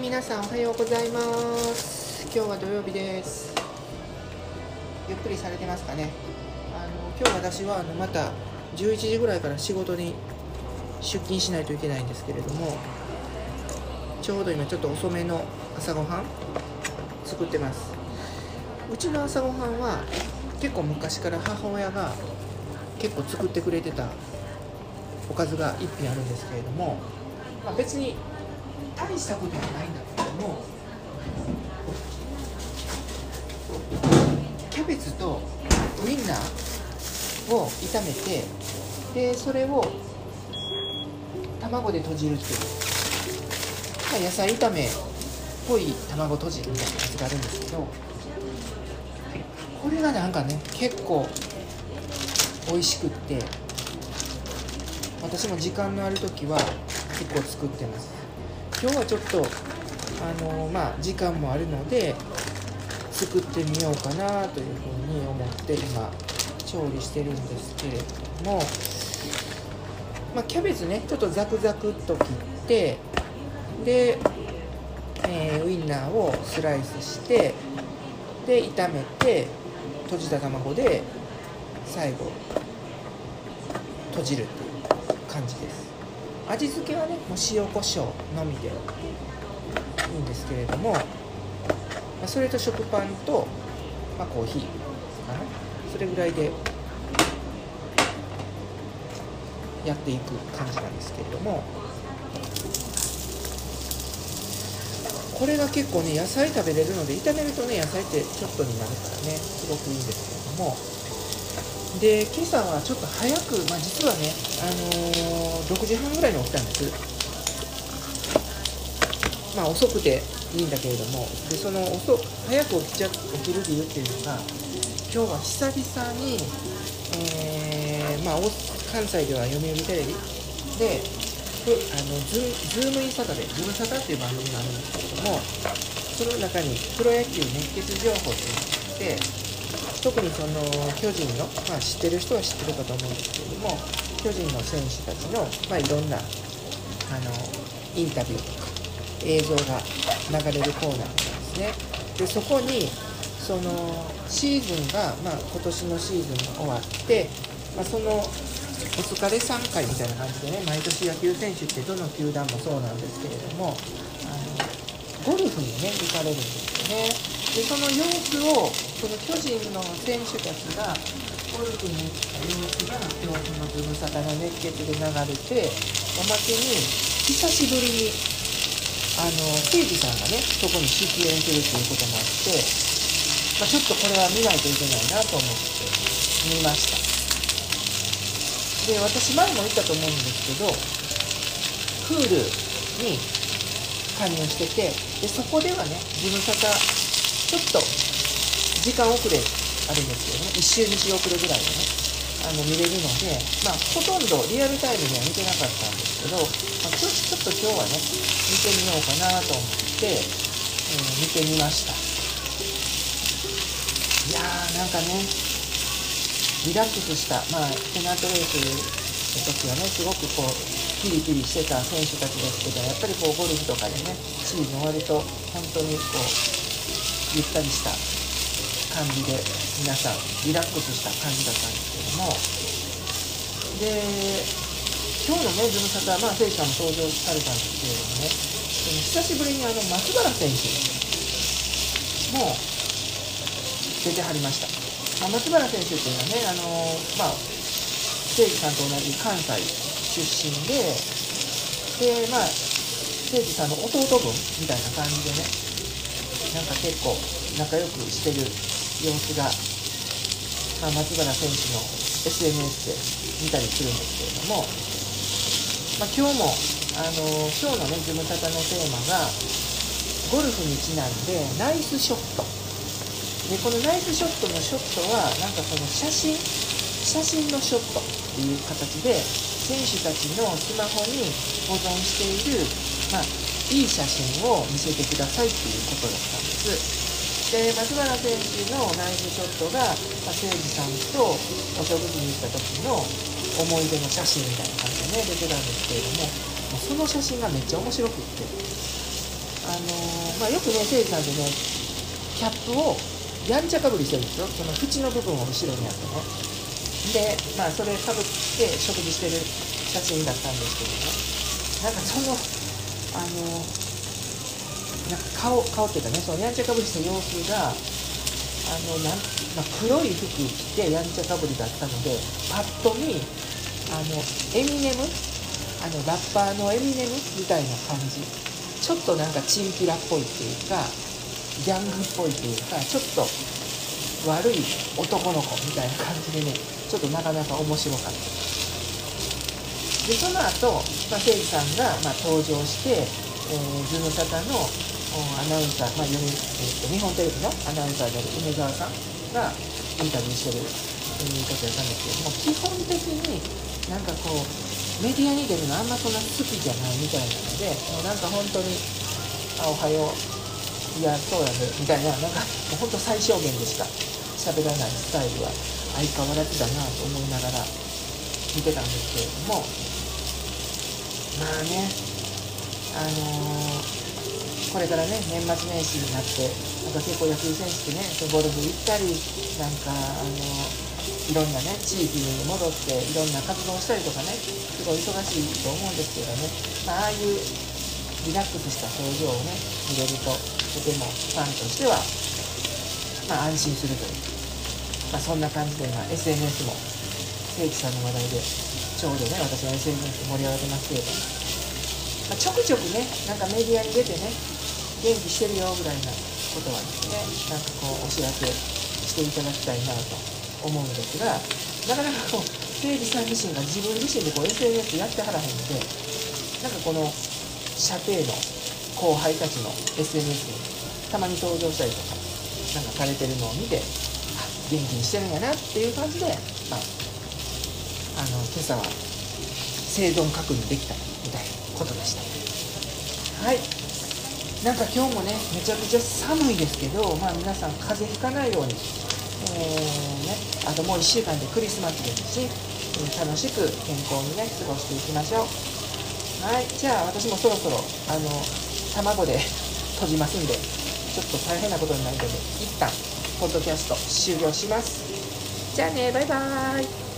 皆さんおはようございます。今日は土曜日です。ゆっくりされてますかね。あの今日私はあのまた11時ぐらいから仕事に出勤しないといけないんですけれどもちょうど今ちょっと遅めの朝ごはん作ってます。うちの朝ごはんは結構昔から母親が結構作ってくれてたおかずが1品あるんですけれども、まあ、別に大したことはないんだけどもキャベツとウインナーを炒めてでそれを卵でとじるっていう、まあ、野菜炒めっぽい卵とじみたいなやつがあるんですけどこれがなんかね結構美味しくって私も時間のある時は結構作ってます。今日はちょっとあのまあ時間もあるので作ってみようかなというふうに思って今調理してるんですけれども、まあ、キャベツねちょっとザクザクっと切ってで、えー、ウインナーをスライスしてで炒めて閉じた卵で最後閉じるっていう感じです。味付けはねもう塩コショウのみでいいんですけれども、それと食パンと、まあ、コーヒーかな。それぐらいでやっていく感じなんですけれども。これが結構ね野菜食べれるので炒めるとね野菜ってちょっとになるからねすごくいいんですけれども。で今朝はちょっと早く、まあ、実はね、あのー、6時半ぐらいに起きたんです。まあ遅くていいんだけれども。でその遅早く起きちゃ起きる理由っていうのが今日は久々に、えー、まあ、関西では読売テレビ。であのズズームインサタデー。ズムサタっていう番組があるんですけれどもその中にプロ野球熱血情報っていうのがあって特にその巨人の、まあ、知ってる人は知ってるかと思うんですけれども巨人の選手たちの、まあ、いろんなあのインタビューとか映像が流れるコーナーなんですね。でそこにそのシーズンが、まあ、今年のシーズンが終わって、まあ、そのお疲れ3回みたいな感じでね毎年野球選手ってどの球団もそうなんですけれどもあのゴルフにね行かれるんですよね。でその様子をその巨人の選手たちがゴルフに行った様子が今日そのズムサタの熱血で流れておまけに久しぶりにあの誠司さんがねそこに出演するっていうこともあって、まあ、ちょっとこれは見ないといけないなと思って見ました。で私前も言ったと思うんですけどクールに加入しててでそこではねズムサタちょっと時間遅れあるんですけどね。1周2周遅れぐらいでねあの見れるので、まあ、ほとんどリアルタイムには見てなかったんですけど、まあ、ちょちょっと今日はね見てみようかなと思って、えー、見てみました。いやーなんかねリラックスしたまあペナントレースの時はねすごくこうピリピリしてた選手たちですけどやっぱりこうゴルフとかでねシーズン終わると本当にこうゆったりした感じで皆さんリラックスした感じだったんですけどもで今日のねズムサタまあ聖さんも登場されたんですけれどもね久しぶりにあの松原選手も出てはりました、まあ、松原選手っていうのはねあのまあ誠司さんと同じ関西出身ででまあ誠司さんの弟分みたいな感じでねなんか結構仲良くしてる様子が、まあ、松原選手の SNS で見たりするんですけれども、まあ、今日もあの今日のねズムタタのテーマがゴルフにちなんでナイスショットでこのナイスショットのショットはなんかその写真写真のショットっていう形で選手たちのスマホに保存している、まあ、いい写真を見せてくださいっていうことだったんです。で松原選手のナイスショットが、誠司さんとお食事に行った時の思い出の写真みたいな感じでね出てたんですけれども、まあ、その写真がめっちゃ面白くって。あのまあ、よくねせいじさんでねキャップをやんちゃかぶりしてるんですよ。その縁の部分を後ろにあってね。でまあそれかぶって食事してる写真だったんですけどね。なんかそのあのなんか顔顔っていうかねそのやんちゃかぶりした様子があのなん、まあ、黒い服着てやんちゃかぶりだったのでパッと見あのエミネムあのラッパーのエミネムみたいな感じちょっとなんかチンピラっぽいっていうかギャングっぽいっていうかちょっと悪い男の子みたいな感じでねちょっとなかなか面白かった。でその後、まあ、誠司さんが、まあ、登場して、えーズムサタのアナウンサー、まあ読みえーと日本テレビのアナウンサーである梅沢さんがインタビューしてるということやったんですけども基本的になんかこうメディアに出るのあんまそんな好きじゃないみたいなのでもうなんか本当に「あおはよう」いやそうやねみたいななんかもう本当最小限でしか喋らないスタイルは相変わらずだなと思いながら見てたんですけれどもまあねあのーこれからね年末年始になってなんか結構野球選手ってねゴルフ行ったりなんかあのいろんなね地域に戻っていろんな活動をしたりとかねすごい忙しいと思うんですけどね、まあ、あいうリラックスした表情をね見れるととてもファンとしては、まあ、安心するという、まあ、そんな感じで今 SNS も聖地さんの話題でちょうどね私の SNS 盛り上がってますけれども、まあ、ちょくちょくねなんかメディアに出てね元気してるよぐらいなことはですねなんかこうお知らせしていただきたいなと思うんですがなかなかこう誠司さん自身が自分自身でこう SNS やってはらへんのでなんかこの射程の後輩たちの SNS にたまに登場したりとかなんかされてるのを見て元気にしてるんやなっていう感じで、まあ、あの今朝は生存確認できたみたいなことでした。はい。なんか今日もねめちゃくちゃ寒いですけどまあ皆さん風邪ひかないようにえーね、あともう1週間でクリスマスですし、楽しく健康にね過ごしていきましょう。はいじゃあ私もそろそろあの卵で 閉じますんでちょっと大変なことになるので一旦ポッドキャスト終了します。じゃあねバイバーイ。